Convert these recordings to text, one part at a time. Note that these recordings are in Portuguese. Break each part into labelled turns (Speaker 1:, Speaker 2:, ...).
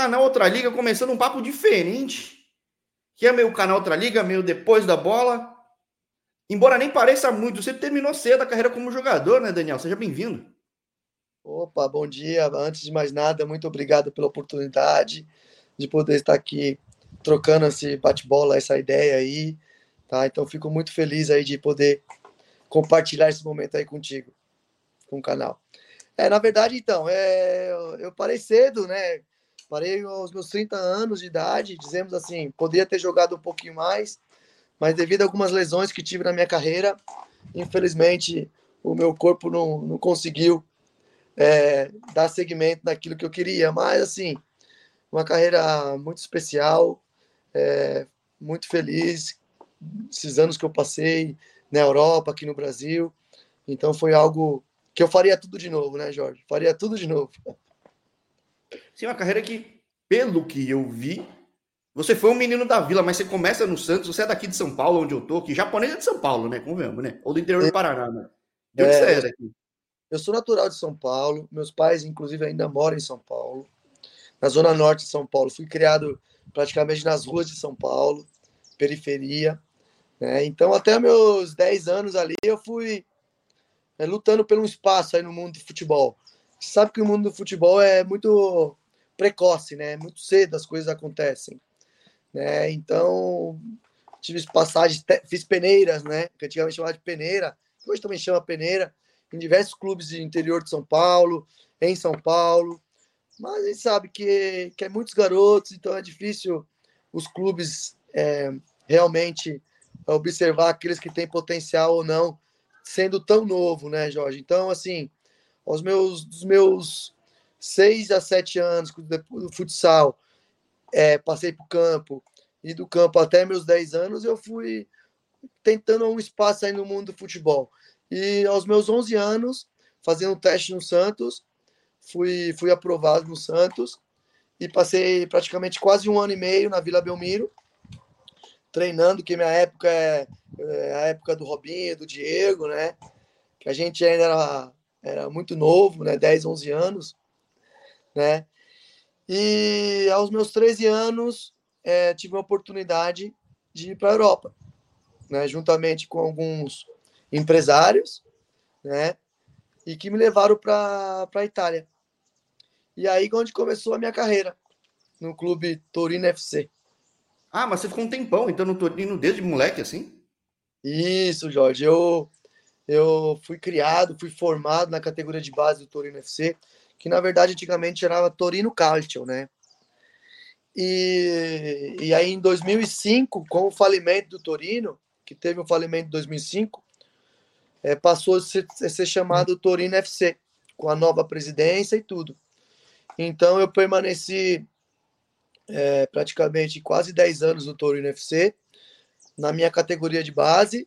Speaker 1: Canal Outra Liga começando um papo diferente. Que é meu canal Outra Liga, meio depois da bola. Embora nem pareça muito, você terminou cedo a carreira como jogador, né, Daniel? Seja bem-vindo.
Speaker 2: Opa, bom dia. Antes de mais nada, muito obrigado pela oportunidade de poder estar aqui trocando esse bate-bola, essa ideia aí, tá? Então fico muito feliz aí de poder compartilhar esse momento aí contigo, com o canal. É, na verdade, então, é, eu parei cedo, né? Parei aos meus 30 anos de idade, dizemos assim, poderia ter jogado um pouquinho mais, mas devido a algumas lesões que tive na minha carreira, infelizmente o meu corpo não, não conseguiu é, dar seguimento naquilo que eu queria. Mas, assim, uma carreira muito especial, é, muito feliz, esses anos que eu passei na Europa, aqui no Brasil. Então, foi algo que eu faria tudo de novo, né, Jorge? Faria tudo de novo.
Speaker 1: Sim, uma carreira que, pelo que eu vi, você foi um menino da vila, mas você começa no Santos, você é daqui de São Paulo, onde eu tô, que japonês é de São Paulo, né? Convenhamos, né? Ou do interior do é. Paraná, né? De onde é, você é daqui?
Speaker 2: Eu sou natural de São Paulo, meus pais, inclusive, ainda moram em São Paulo, na zona norte de São Paulo. Fui criado praticamente nas ruas de São Paulo, periferia. Né? Então, até meus 10 anos ali, eu fui é, lutando pelo espaço aí no mundo do futebol. Você sabe que o mundo do futebol é muito precoce, né? Muito cedo as coisas acontecem. Né? Então, tive passagens, fiz peneiras, né? Que antigamente chamava de peneira, hoje também chama peneira, em diversos clubes de interior de São Paulo, em São Paulo. Mas a gente sabe que, que é muitos garotos, então é difícil os clubes é, realmente observar aqueles que têm potencial ou não, sendo tão novo, né, Jorge? Então, assim, aos meus, dos meus seis a sete anos do futsal, é, passei para o campo, e do campo até meus dez anos, eu fui tentando um espaço aí no mundo do futebol. E aos meus 11 anos, fazendo um teste no Santos, fui, fui aprovado no Santos e passei praticamente quase um ano e meio na Vila Belmiro, treinando, que minha época é, é a época do Robinho, do Diego, né? Que a gente ainda era era muito novo, né? 10, 11 anos, né? E aos meus 13 anos, é, tive a oportunidade de ir para a Europa, né? Juntamente com alguns empresários, né? E que me levaram para a Itália. E aí onde começou a minha carreira, no clube Torino FC.
Speaker 1: Ah, mas você ficou um tempão, então, no Torino desde moleque, assim?
Speaker 2: Isso, Jorge. Eu eu fui criado, fui formado na categoria de base do Torino FC, que na verdade antigamente chamava Torino Calcio, né? E, e aí em 2005, com o falimento do Torino, que teve o um falimento em 2005, é, passou a ser, a ser chamado Torino FC, com a nova presidência e tudo. Então eu permaneci é, praticamente quase 10 anos no Torino FC, na minha categoria de base,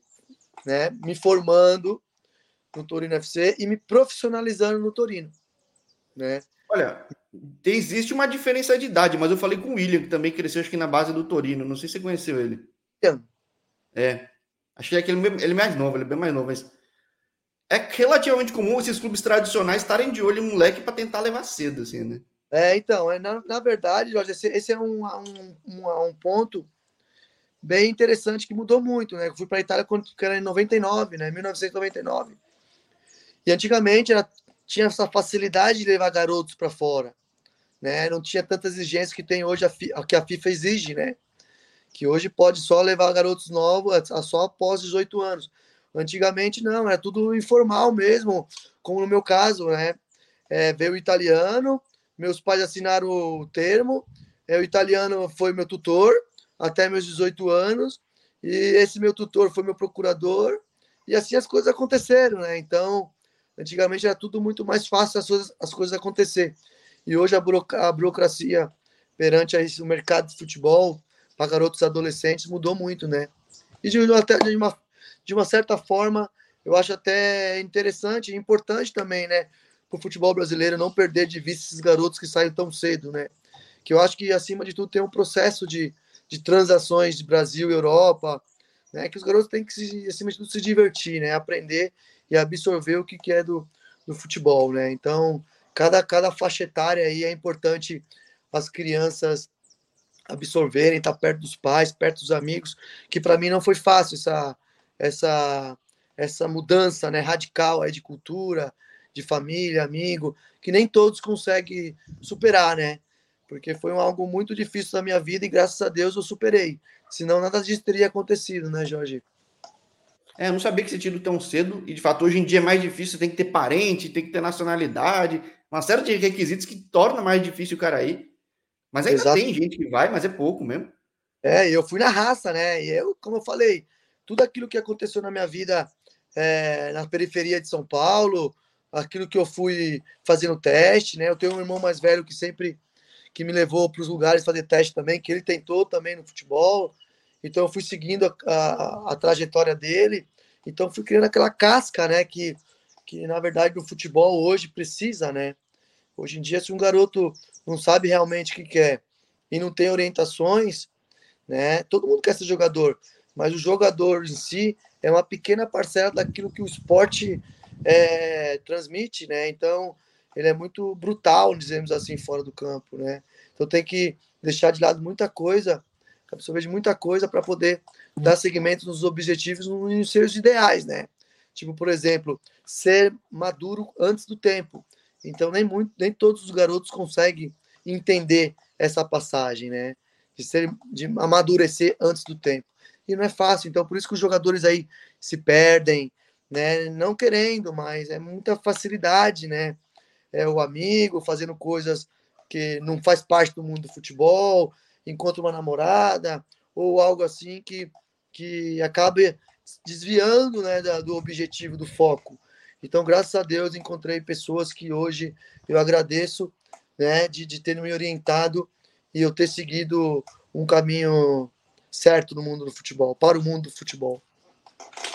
Speaker 2: né, me formando no Torino FC e me profissionalizando no Torino, né?
Speaker 1: Olha, existe uma diferença de idade, mas eu falei com o William, que também cresceu acho que na base do Torino, não sei se você conheceu ele. É, achei que ele, ele é mais novo, ele é bem mais novo, mas é relativamente comum esses clubes tradicionais estarem de olho em moleque para tentar levar cedo, assim, né?
Speaker 2: É, então, é, na, na verdade, Jorge, esse, esse é um, um, um, um ponto bem interessante que mudou muito, né? Eu fui para a Itália quando era em 99, né? 1999. E antigamente era, tinha essa facilidade de levar garotos para fora, né? Não tinha tantas exigências que tem hoje a, que a FIFA exige, né? Que hoje pode só levar garotos novos só após 18 anos. Antigamente não, era tudo informal mesmo, como no meu caso, né? É, veio o italiano, meus pais assinaram o termo, é, o italiano foi meu tutor, até meus 18 anos, e esse meu tutor foi meu procurador, e assim as coisas aconteceram, né? Então, antigamente era tudo muito mais fácil as coisas, as coisas acontecer. E hoje a, a burocracia perante o mercado de futebol para garotos adolescentes mudou muito, né? E de, até, de, uma, de uma certa forma, eu acho até interessante e importante também, né? Para o futebol brasileiro não perder de vista esses garotos que saem tão cedo, né? Que eu acho que, acima de tudo, tem um processo de, de transações de Brasil e Europa, né? Que os garotos têm que, se, acima de tudo, se divertir, né? Aprender e absorver o que, que é do, do futebol, né? Então, cada, cada faixa etária aí é importante as crianças absorverem, estar tá perto dos pais, perto dos amigos, que para mim não foi fácil essa essa essa mudança, né, radical aí de cultura, de família, amigo, que nem todos conseguem superar, né? Porque foi algo muito difícil na minha vida e graças a Deus eu superei. Senão nada disso teria acontecido, né, Jorge?
Speaker 1: É, eu não sabia que você tinha tão cedo, e de fato hoje em dia é mais difícil, tem que ter parente, tem que ter nacionalidade, uma série de requisitos que torna mais difícil o cara ir. Mas ainda Exato. tem gente que vai, mas é pouco mesmo.
Speaker 2: É, eu fui na raça, né? E eu, como eu falei, tudo aquilo que aconteceu na minha vida é, na periferia de São Paulo, aquilo que eu fui fazendo teste, né? Eu tenho um irmão mais velho que sempre que me levou para os lugares fazer teste também, que ele tentou também no futebol. Então eu fui seguindo a, a, a, trajetória dele. Então fui criando aquela casca, né? Que, que na verdade no futebol hoje precisa, né? Hoje em dia, se um garoto não sabe realmente o que quer e não tem orientações, né? Todo mundo quer ser jogador, mas o jogador em si é uma pequena parcela daquilo que o esporte é, transmite, né? Então ele é muito brutal, dizemos assim, fora do campo, né? Então tem que deixar de lado muita coisa absorver de muita coisa para poder dar seguimento nos objetivos, nos seus ideais, né? Tipo, por exemplo, ser maduro antes do tempo. Então, nem, muito, nem todos os garotos conseguem entender essa passagem, né? De, ser, de amadurecer antes do tempo. E não é fácil, então por isso que os jogadores aí se perdem, né? Não querendo, mas é muita facilidade, né? É o amigo fazendo coisas que não faz parte do mundo do futebol, encontra uma namorada ou algo assim que, que acabe desviando né, da, do objetivo, do foco. Então, graças a Deus, encontrei pessoas que hoje eu agradeço né, de, de terem me orientado e eu ter seguido um caminho certo no mundo do futebol, para o mundo do futebol.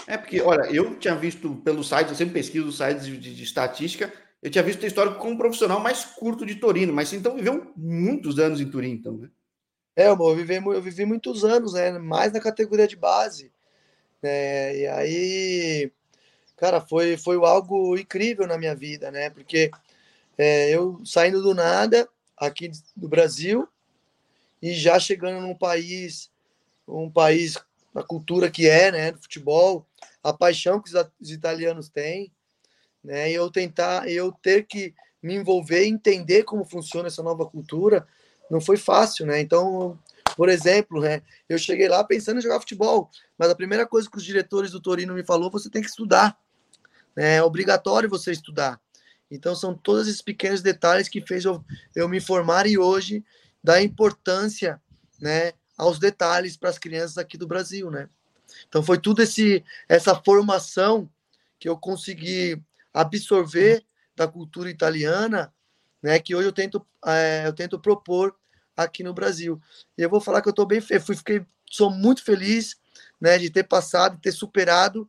Speaker 1: É porque, olha, eu tinha visto pelo site, eu sempre pesquiso sites de, de, de estatística, eu tinha visto a história como profissional mais curto de Torino, mas então viveu muitos anos em Turim, então, né?
Speaker 2: É, eu vivi, eu vivi muitos anos, né? Mais na categoria de base. Né? E aí, cara, foi, foi algo incrível na minha vida, né? Porque é, eu saindo do nada aqui do Brasil e já chegando num país, um país, a cultura que é, né? Do futebol, a paixão que os italianos têm, né? E eu tentar, eu ter que me envolver, entender como funciona essa nova cultura não foi fácil, né? Então, por exemplo, né, eu cheguei lá pensando em jogar futebol, mas a primeira coisa que os diretores do Torino me falou, você tem que estudar. Né? É obrigatório você estudar. Então são todos esses pequenos detalhes que fez eu, eu me formar e hoje dar importância, né, aos detalhes para as crianças aqui do Brasil, né? Então foi tudo esse essa formação que eu consegui absorver da cultura italiana né? Que hoje eu tento, é, eu tento propor aqui no Brasil. E eu vou falar que eu estou bem, fui, fiquei, sou muito feliz, né? De ter passado, ter superado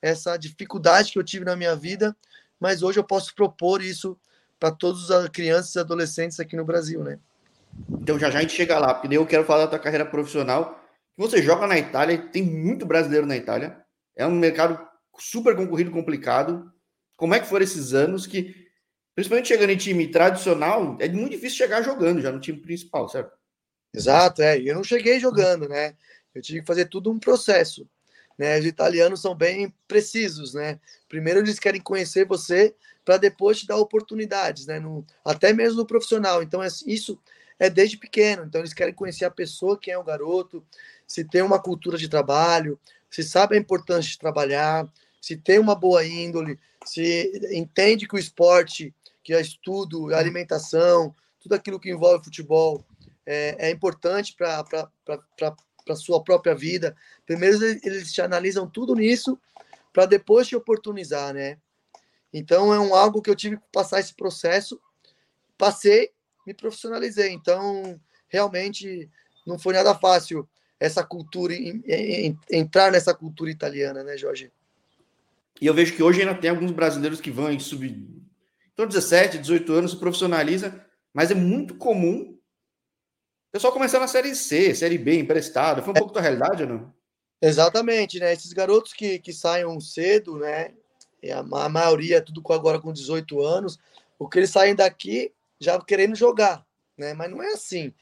Speaker 2: essa dificuldade que eu tive na minha vida, mas hoje eu posso propor isso para todas as crianças e adolescentes aqui no Brasil, né?
Speaker 1: Então já já a gente chega lá, porque eu quero falar da tua carreira profissional. Você joga na Itália, tem muito brasileiro na Itália. É um mercado super concorrido, complicado. Como é que foram esses anos que Principalmente chegando em time tradicional, é muito difícil chegar jogando já no time principal, certo?
Speaker 2: Exato, é. Eu não cheguei jogando, né? Eu tive que fazer tudo um processo. Né? Os italianos são bem precisos, né? Primeiro eles querem conhecer você para depois te dar oportunidades, né? No, até mesmo no profissional. Então é, isso é desde pequeno. Então eles querem conhecer a pessoa, quem é o garoto, se tem uma cultura de trabalho, se sabe a importância de trabalhar, se tem uma boa índole, se entende que o esporte que é estudo, alimentação, tudo aquilo que envolve futebol é, é importante para a sua própria vida. Primeiro, eles te analisam tudo nisso para depois te oportunizar, né? Então, é um algo que eu tive que passar esse processo, passei, me profissionalizei. Então, realmente, não foi nada fácil essa cultura, entrar nessa cultura italiana, né, Jorge?
Speaker 1: E eu vejo que hoje ainda tem alguns brasileiros que vão em sub então, 17, 18 anos, se profissionaliza, mas é muito comum o pessoal começar na Série C, Série B, emprestado. Foi um pouco da realidade ou não?
Speaker 2: Exatamente, né? Esses garotos que, que saem cedo, né? E a, a maioria, tudo com, agora com 18 anos, o que eles saem daqui já querendo jogar. né? Mas não é assim,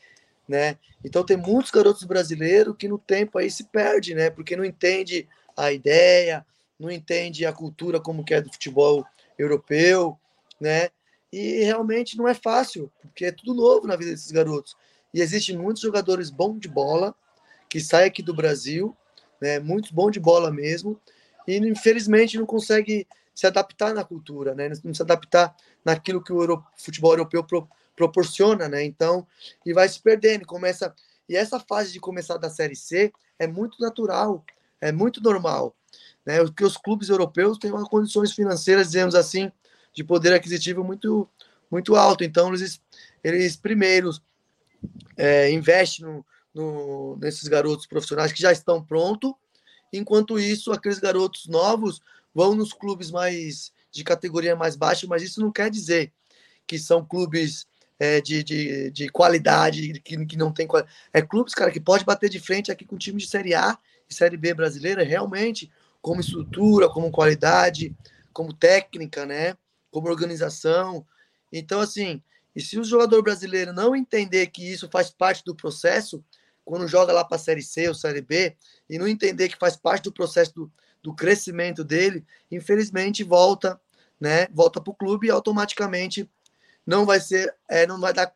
Speaker 2: né? Então tem muitos garotos brasileiros que no tempo aí se perde, né? Porque não entende a ideia, não entende a cultura como que é do futebol europeu, né? E realmente não é fácil, porque é tudo novo na vida desses garotos. E existem muitos jogadores bons de bola que saem aqui do Brasil, né? Muitos bons de bola mesmo, e infelizmente não consegue se adaptar na cultura, né? Não se adaptar naquilo que o Euro, futebol europeu pro, proporciona, né? Então, e vai se perdendo, começa e essa fase de começar da série C é muito natural, é muito normal, né? Porque os clubes europeus têm uma condições financeiras, dizemos assim, de poder aquisitivo muito muito alto. Então, eles eles primeiros é, investem no, no, nesses garotos profissionais que já estão prontos. Enquanto isso, aqueles garotos novos vão nos clubes mais de categoria mais baixa, mas isso não quer dizer que são clubes é, de, de, de, qualidade, que, que não tem qualidade. É clubes, cara, que pode bater de frente aqui com time de Série A e Série B brasileira, realmente, como estrutura, como qualidade, como técnica, né? Como organização. Então, assim, e se o jogador brasileiro não entender que isso faz parte do processo, quando joga lá para a Série C ou Série B, e não entender que faz parte do processo do, do crescimento dele, infelizmente volta, né? Volta para o clube e automaticamente não vai ser, é, não vai dar,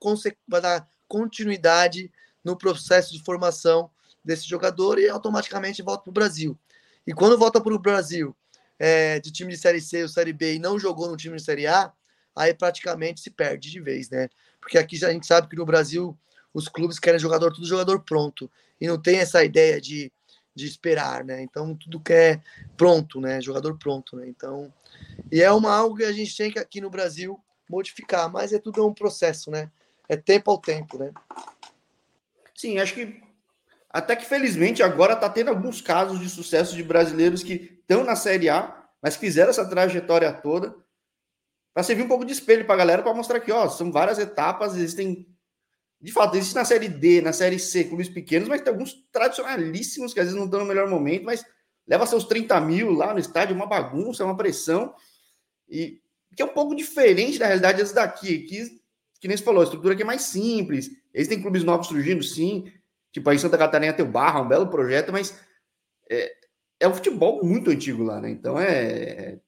Speaker 2: vai dar continuidade no processo de formação desse jogador e automaticamente volta para o Brasil. E quando volta para o Brasil é, de time de Série C ou Série B e não jogou no time de Série A, aí praticamente se perde de vez, né? Porque aqui a gente sabe que no Brasil os clubes querem jogador, tudo jogador pronto. E não tem essa ideia de de esperar, né? Então tudo que é pronto, né? Jogador pronto, né? Então, e é uma algo que a gente tem que aqui no Brasil modificar, mas é tudo um processo, né? É tempo ao tempo, né?
Speaker 1: Sim, acho que até que felizmente agora tá tendo alguns casos de sucesso de brasileiros que estão na Série A, mas fizeram essa trajetória toda para servir um pouco de espelho para a galera para mostrar que, ó, são várias etapas, existem de fato, existe na Série D, na Série C, clubes pequenos, mas tem alguns tradicionalíssimos que às vezes não estão no melhor momento, mas leva seus 30 mil lá no estádio, uma bagunça, uma pressão, e que é um pouco diferente da realidade daqui, que, que nem você falou, a estrutura aqui é mais simples, existem clubes novos surgindo, sim, tipo aí Santa Catarina tem o Barra, um belo projeto, mas é, é um futebol muito antigo lá, né? Então é.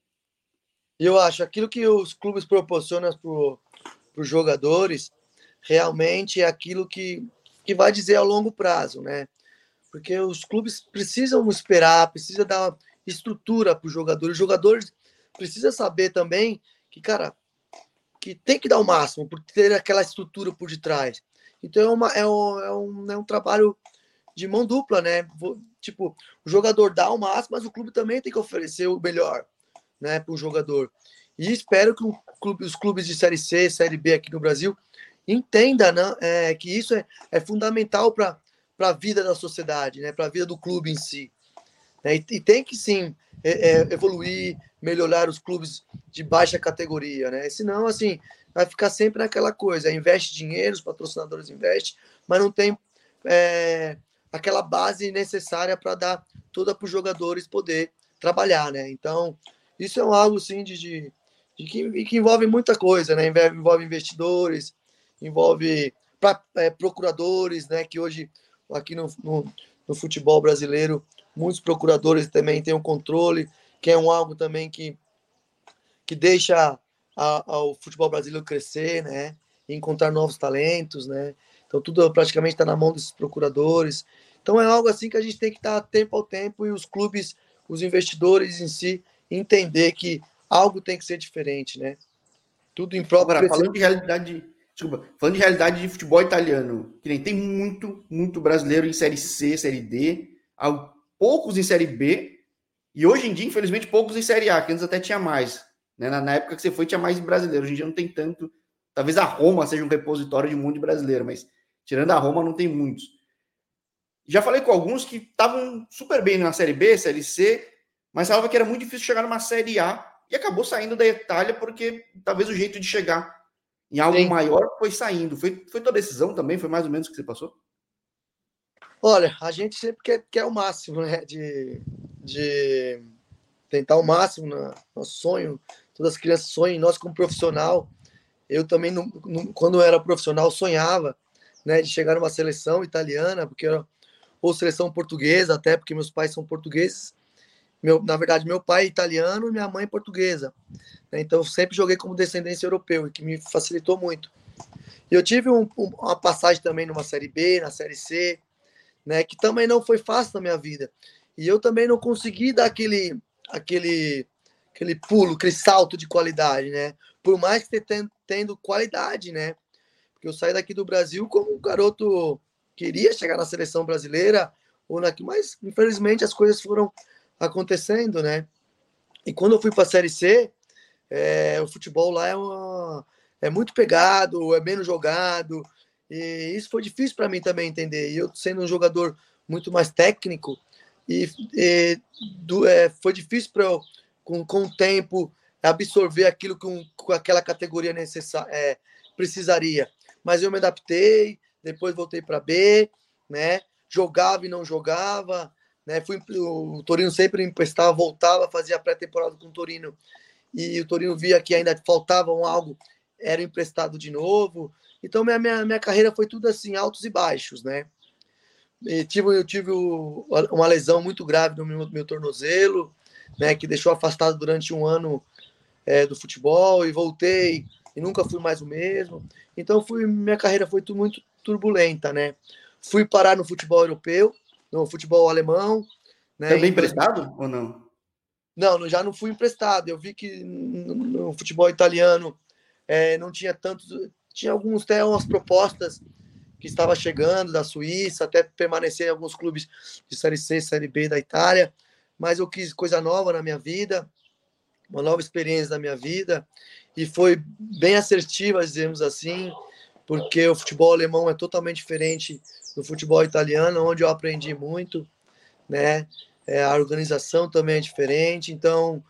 Speaker 2: Eu acho aquilo que os clubes proporcionam para os jogadores realmente é aquilo que, que vai dizer a longo prazo, né? Porque os clubes precisam esperar, precisa dar estrutura para os jogadores. Os jogadores precisam saber também que, cara, que tem que dar o máximo por ter aquela estrutura por detrás. Então é, uma, é, um, é, um, é um trabalho de mão dupla, né? Tipo, o jogador dá o máximo, mas o clube também tem que oferecer o melhor, né, para o jogador. E espero que clube, os clubes de Série C, Série B aqui no Brasil entenda né, é, que isso é, é fundamental para a vida da sociedade, né, para a vida do clube em si. Né, e, tem que sim é, é, evoluir, melhorar os clubes de baixa categoria, né? Senão, assim, vai ficar sempre naquela coisa: investe dinheiro, os patrocinadores investem, mas não tem é, aquela base necessária para dar toda para os jogadores poder trabalhar, né? Então, isso é algo assim de, de, de que, que, envolve muita coisa, né? Envolve investidores, envolve pra, é, procuradores, né? Que hoje aqui no, no, no, futebol brasileiro muitos procuradores também têm o um controle, que é um algo também que que deixa a, a, o futebol brasileiro crescer, né? E encontrar novos talentos, né? Então tudo praticamente está na mão desses procuradores. Então é algo assim que a gente tem que estar tempo ao tempo e os clubes, os investidores em si entender que algo tem que ser diferente, né?
Speaker 1: Tudo em prol. Agora, falando de realidade Desculpa, falando de realidade de futebol italiano, que nem tem muito, muito brasileiro em Série C, Série D, há poucos em Série B, e hoje em dia, infelizmente, poucos em Série A, que antes até tinha mais. Né? Na, na, época que você foi, tinha mais brasileiro. Hoje em dia não tem tanto. Talvez a Roma seja um repositório de um monte de brasileiro, mas tirando a Roma, não tem muitos. Já falei com alguns que estavam super bem na Série B, Série C, mas falava que era muito difícil chegar numa Série A e acabou saindo da Itália porque talvez o jeito de chegar em algo Sim. maior foi saindo. Foi, foi tua decisão também? Foi mais ou menos o que você passou?
Speaker 2: Olha, a gente sempre quer, quer o máximo, né? De, de tentar o máximo, no, nosso sonho. Todas as crianças sonham, nós como profissional, eu também, não, não, quando eu era profissional, sonhava né, de chegar numa seleção italiana, porque era, ou seleção portuguesa, até porque meus pais são portugueses. Meu, na verdade, meu pai é italiano e minha mãe é portuguesa. Né, então, sempre joguei como descendência europeu, e que me facilitou muito. E eu tive um, um, uma passagem também numa Série B, na Série C, né, que também não foi fácil na minha vida. E eu também não consegui dar aquele, aquele, aquele pulo, aquele salto de qualidade, né? Por mais que tendo, tendo qualidade, né? Porque eu saí daqui do Brasil como um garoto queria chegar na seleção brasileira, ou na, mas infelizmente as coisas foram acontecendo, né? E quando eu fui para a Série C, é, o futebol lá é, uma, é muito pegado, é menos jogado, e isso foi difícil para mim também entender. E eu sendo um jogador muito mais técnico, e, e do, é, foi difícil para eu, com, com o tempo, absorver aquilo que um, com aquela categoria necessária é, precisaria. Mas eu me adaptei, depois voltei para B, né? Jogava e não jogava, né? Fui, o Torino sempre emprestava, voltava, fazia pré-temporada com o Torino e o Torino via que ainda faltava algo, era emprestado de novo. Então minha, minha, minha carreira foi tudo assim, altos e baixos, né? E tive, eu tive uma lesão muito grave no meu, meu tornozelo, né? Que deixou afastado durante um ano é, do futebol e voltei e nunca fui mais o mesmo. Então fui, minha carreira foi muito turbulenta, né? Fui parar no futebol europeu, no futebol alemão.
Speaker 1: Né? Também emprestado ou não?
Speaker 2: Não, já não fui emprestado. Eu vi que no futebol italiano é, não tinha tantos. Tinha alguns até umas propostas que estava chegando da Suíça, até permanecer em alguns clubes de Série C, Série B da Itália, mas eu quis coisa nova na minha vida, uma nova experiência na minha vida, e foi bem assertiva, dizemos assim, porque o futebol alemão é totalmente diferente do futebol italiano, onde eu aprendi muito, né? É, a organização também é diferente, então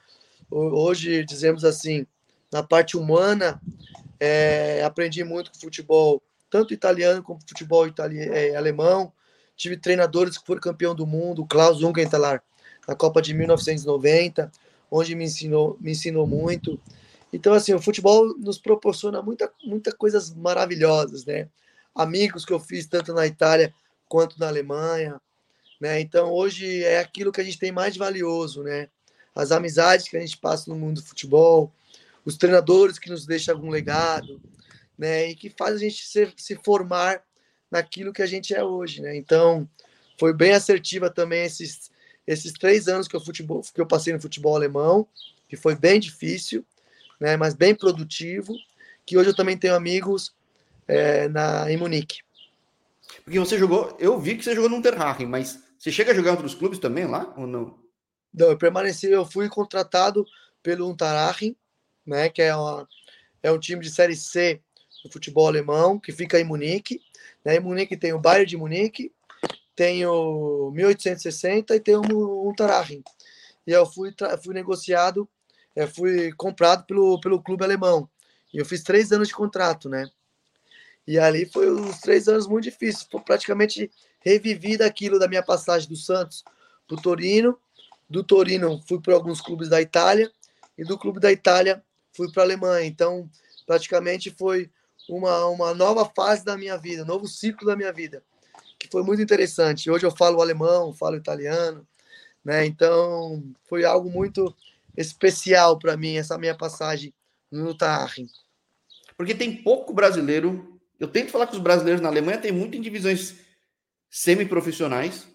Speaker 2: hoje dizemos assim, na parte humana, é, aprendi muito com futebol, tanto italiano como futebol italiano, é, alemão. Tive treinadores que foram campeão do mundo, Klaus Ungenthaler, na Copa de 1990, onde me ensinou, me ensinou muito. Então, assim, o futebol nos proporciona muita, muita coisas maravilhosas, né? Amigos que eu fiz tanto na Itália quanto na Alemanha, né? Então, hoje é aquilo que a gente tem mais valioso, né? As amizades que a gente passa no mundo do futebol, os treinadores que nos deixam algum legado, né? E que faz a gente se, se formar naquilo que a gente é hoje, né? Então, foi bem assertiva também esses, esses três anos que eu, futebol, que eu passei no futebol alemão, que foi bem difícil, né, mas bem produtivo, que hoje eu também tenho amigos é, na, em Munique.
Speaker 1: Porque você jogou, eu vi que você jogou no Unterhaching, mas você chega a jogar em outros clubes também lá ou não?
Speaker 2: Não, eu permaneci, eu fui contratado pelo Unterhaching, né, que é, uma, é um time de Série C do futebol alemão, que fica em Munique. Né, em Munique tem o Bayern de Munique, tem o 1860 e tem o Unterhaching. E eu fui, fui negociado é, fui comprado pelo, pelo clube alemão. E eu fiz três anos de contrato, né? E ali foi os três anos muito difíceis. Foi praticamente revivi daquilo da minha passagem do Santos para o Torino. Do Torino fui para alguns clubes da Itália. E do clube da Itália fui para a Alemanha. Então, praticamente foi uma, uma nova fase da minha vida, um novo ciclo da minha vida, que foi muito interessante. Hoje eu falo alemão, falo italiano, né? Então, foi algo muito especial para mim essa minha passagem no Tarrin.
Speaker 1: Porque tem pouco brasileiro. Eu tento falar que os brasileiros na Alemanha tem muito em divisões semiprofissionais.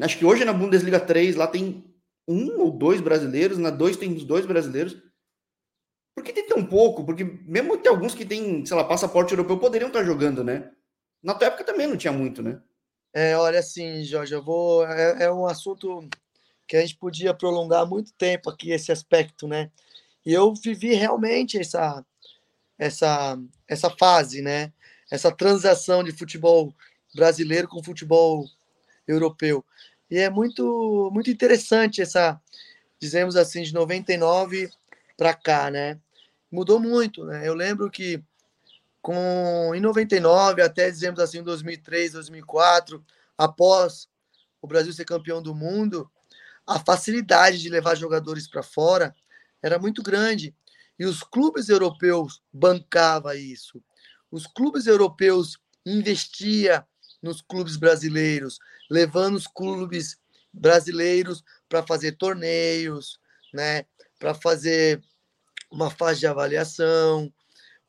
Speaker 1: Acho que hoje na Bundesliga 3 lá tem um ou dois brasileiros, na 2 tem os dois brasileiros. Por que tem tão pouco? Porque mesmo tem alguns que têm, sei lá, passaporte europeu poderiam estar jogando, né? Na tua época também não tinha muito, né?
Speaker 2: É, olha assim, Jorge, eu vou. É, é um assunto que a gente podia prolongar muito tempo aqui esse aspecto, né? E eu vivi realmente essa essa essa fase, né? Essa transação de futebol brasileiro com futebol europeu. E é muito muito interessante essa, dizemos assim, de 99 para cá, né? Mudou muito, né? Eu lembro que com em 99 até dizemos assim 2003, 2004, após o Brasil ser campeão do mundo, a facilidade de levar jogadores para fora era muito grande. E os clubes europeus bancava isso. Os clubes europeus investia nos clubes brasileiros, levando os clubes brasileiros para fazer torneios, né, para fazer uma fase de avaliação,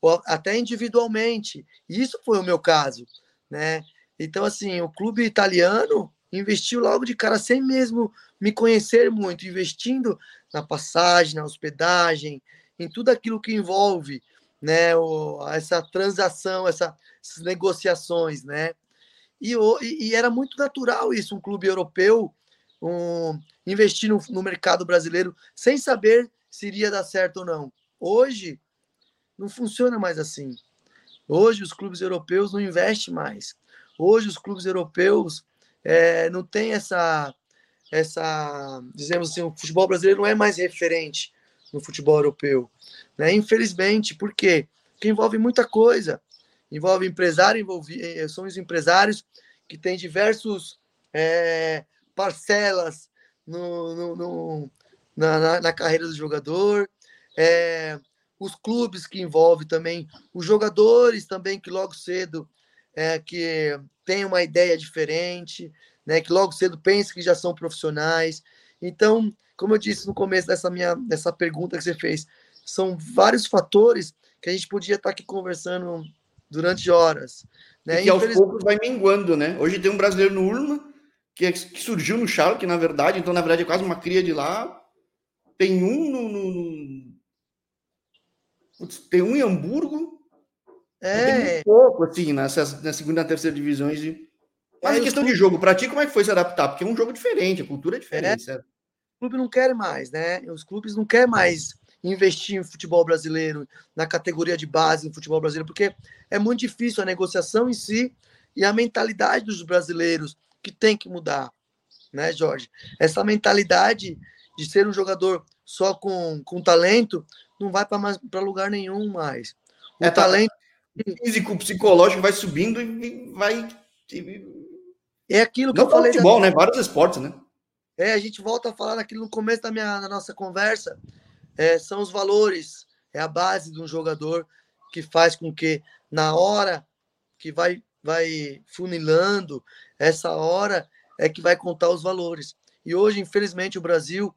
Speaker 2: ou até individualmente. Isso foi o meu caso, né? Então assim, o clube italiano investiu logo de cara sem mesmo me conhecer muito, investindo na passagem, na hospedagem, em tudo aquilo que envolve, né, essa transação, essa, essas negociações, né? E, e, era muito natural isso, um clube europeu um, investir no, no mercado brasileiro sem saber se iria dar certo ou não. Hoje, não funciona mais assim. Hoje, os clubes europeus não investem mais. Hoje, os clubes europeus é, não têm essa, essa, dizemos assim, o futebol brasileiro não é mais referente no futebol europeu. Né? Infelizmente, por quê? Porque envolve muita coisa. Envolve empresário, envolve, eh, são os empresários que têm diversos é, parcelas no, no, no na, na, na, carreira do jogador, é, os clubes que envolvem também, os jogadores também que logo cedo é, que tem uma ideia diferente, né, que logo cedo pensam que já são profissionais. Então, como eu disse no começo dessa minha dessa pergunta que você fez, são vários fatores que a gente podia estar aqui conversando durante horas. Né?
Speaker 1: E que aos poucos vai minguando, né? Hoje tem um brasileiro no Urma, que, é, que surgiu no Schalke, na verdade, então, na verdade, é quase uma cria de lá. Tem um no. no... tem um em Hamburgo. É. Tem pouco, assim, nessas, na segunda e terceira divisões. De... Mas é, em questão de jogo, para ti, como é que foi se adaptar? Porque é um jogo diferente, a cultura é diferente, é. certo?
Speaker 2: O clube não quer mais, né? Os clubes não querem mais investir em futebol brasileiro, na categoria de base no futebol brasileiro, porque é muito difícil a negociação em si e a mentalidade dos brasileiros que tem que mudar, né, Jorge? Essa mentalidade de ser um jogador só com, com talento não vai para lugar nenhum mais.
Speaker 1: O é, tá. talento físico, psicológico vai subindo e vai
Speaker 2: é aquilo que
Speaker 1: não
Speaker 2: eu falei
Speaker 1: futebol, da... né? Vários esportes, né?
Speaker 2: É, a gente volta a falar naquilo no começo da minha da nossa conversa, é, são os valores, é a base de um jogador que faz com que na hora que vai vai funilando, essa hora é que vai contar os valores. E hoje, infelizmente, o Brasil,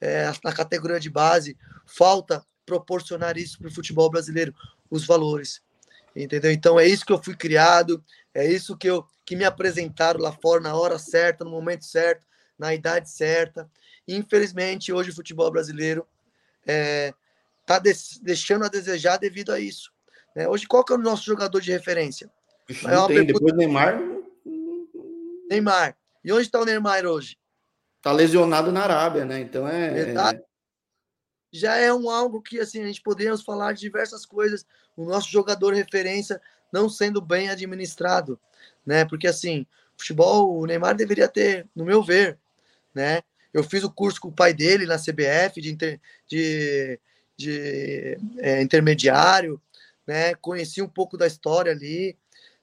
Speaker 2: é, na categoria de base, falta proporcionar isso para o futebol brasileiro, os valores. Entendeu? Então é isso que eu fui criado, é isso que eu que me apresentaram lá fora na hora certa, no momento certo, na idade certa. Infelizmente, hoje o futebol brasileiro está é, tá deixando a desejar devido a isso. Né? Hoje, qual que é o nosso jogador de referência?
Speaker 1: Não é tem, depois do Neymar.
Speaker 2: Neymar. E onde está o Neymar hoje?
Speaker 1: Está lesionado na Arábia, né? Então é.
Speaker 2: é... Já é um algo que assim a gente poderíamos falar de diversas coisas. O nosso jogador referência não sendo bem administrado, né? Porque assim, futebol, o Neymar deveria ter, no meu ver, né? Eu fiz o curso com o pai dele na CBF de, inter, de, de é, intermediário, né? Conheci um pouco da história ali,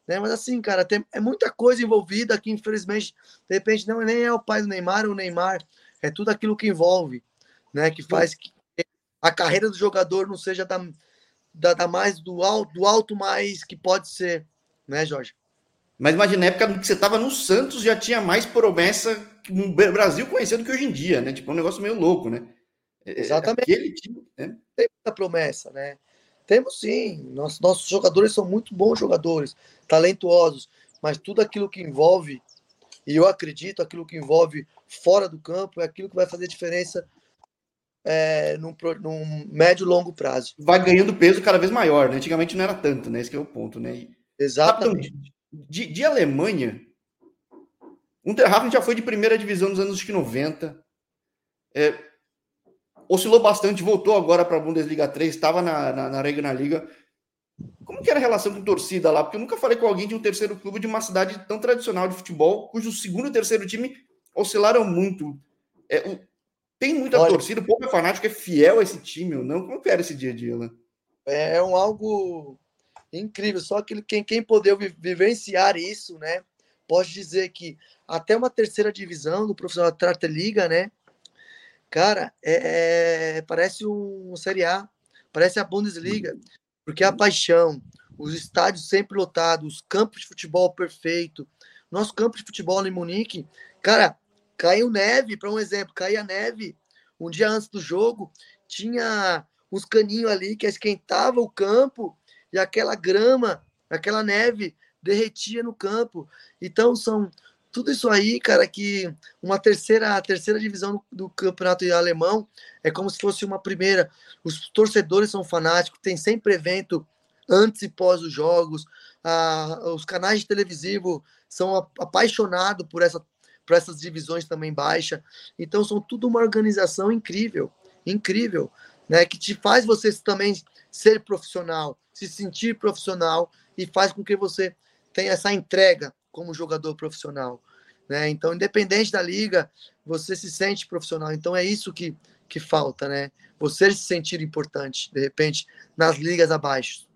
Speaker 2: né? Mas assim, cara, tem, é muita coisa envolvida que, infelizmente, de repente, não nem é o pai do Neymar ou o Neymar, é tudo aquilo que envolve, né? Que faz que a carreira do jogador não seja da, da, da mais do alto, do alto mais que pode ser, né, Jorge?
Speaker 1: Mas imagina, na época que você estava no Santos, já tinha mais promessa no Brasil conhecido que hoje em dia, né? Tipo, é um negócio meio louco, né?
Speaker 2: É, é, Exatamente. Aquele time, né? Tem muita promessa, né? Temos sim. Nossos, nossos jogadores são muito bons jogadores, talentosos, mas tudo aquilo que envolve, e eu acredito, aquilo que envolve fora do campo, é aquilo que vai fazer diferença é, num, num médio e longo prazo.
Speaker 1: Vai ganhando peso cada vez maior, né? Antigamente não era tanto, né? Esse é o ponto, né?
Speaker 2: Exatamente.
Speaker 1: de, de, Alemanha, Unterhafen já foi de primeira divisão nos anos 90. É, oscilou bastante, voltou agora para a Bundesliga 3, estava na, na, na Regional Liga. Como que era a relação com torcida lá? Porque eu nunca falei com alguém de um terceiro clube de uma cidade tão tradicional de futebol, cujo segundo e terceiro time oscilaram muito. É, o, tem muita Olha, torcida, o povo é fanático, é fiel a esse time ou não? Como era esse dia a dia lá?
Speaker 2: É um algo incrível, só que quem, quem poder vivenciar isso, né, pode dizer que até uma terceira divisão do profissional Trata Liga, né, Cara, é, é, parece um Série A, parece a Bundesliga, porque a paixão, os estádios sempre lotados, os campos de futebol perfeito. Nosso campo de futebol em Munique, cara, caiu neve, para um exemplo, caía neve um dia antes do jogo, tinha uns caninhos ali que esquentava o campo e aquela grama, aquela neve derretia no campo. Então são tudo isso aí, cara, que uma terceira, terceira divisão do campeonato alemão é como se fosse uma primeira. Os torcedores são fanáticos, tem sempre evento antes e pós os jogos. Ah, os canais de televisivo são apaixonados por, essa, por essas divisões também baixa. Então são tudo uma organização incrível, incrível, né? Que te faz você também ser profissional, se sentir profissional e faz com que você tenha essa entrega como jogador profissional. Né? Então, independente da liga, você se sente profissional. Então, é isso que, que falta, né? Você se sentir importante, de repente, nas ligas abaixo.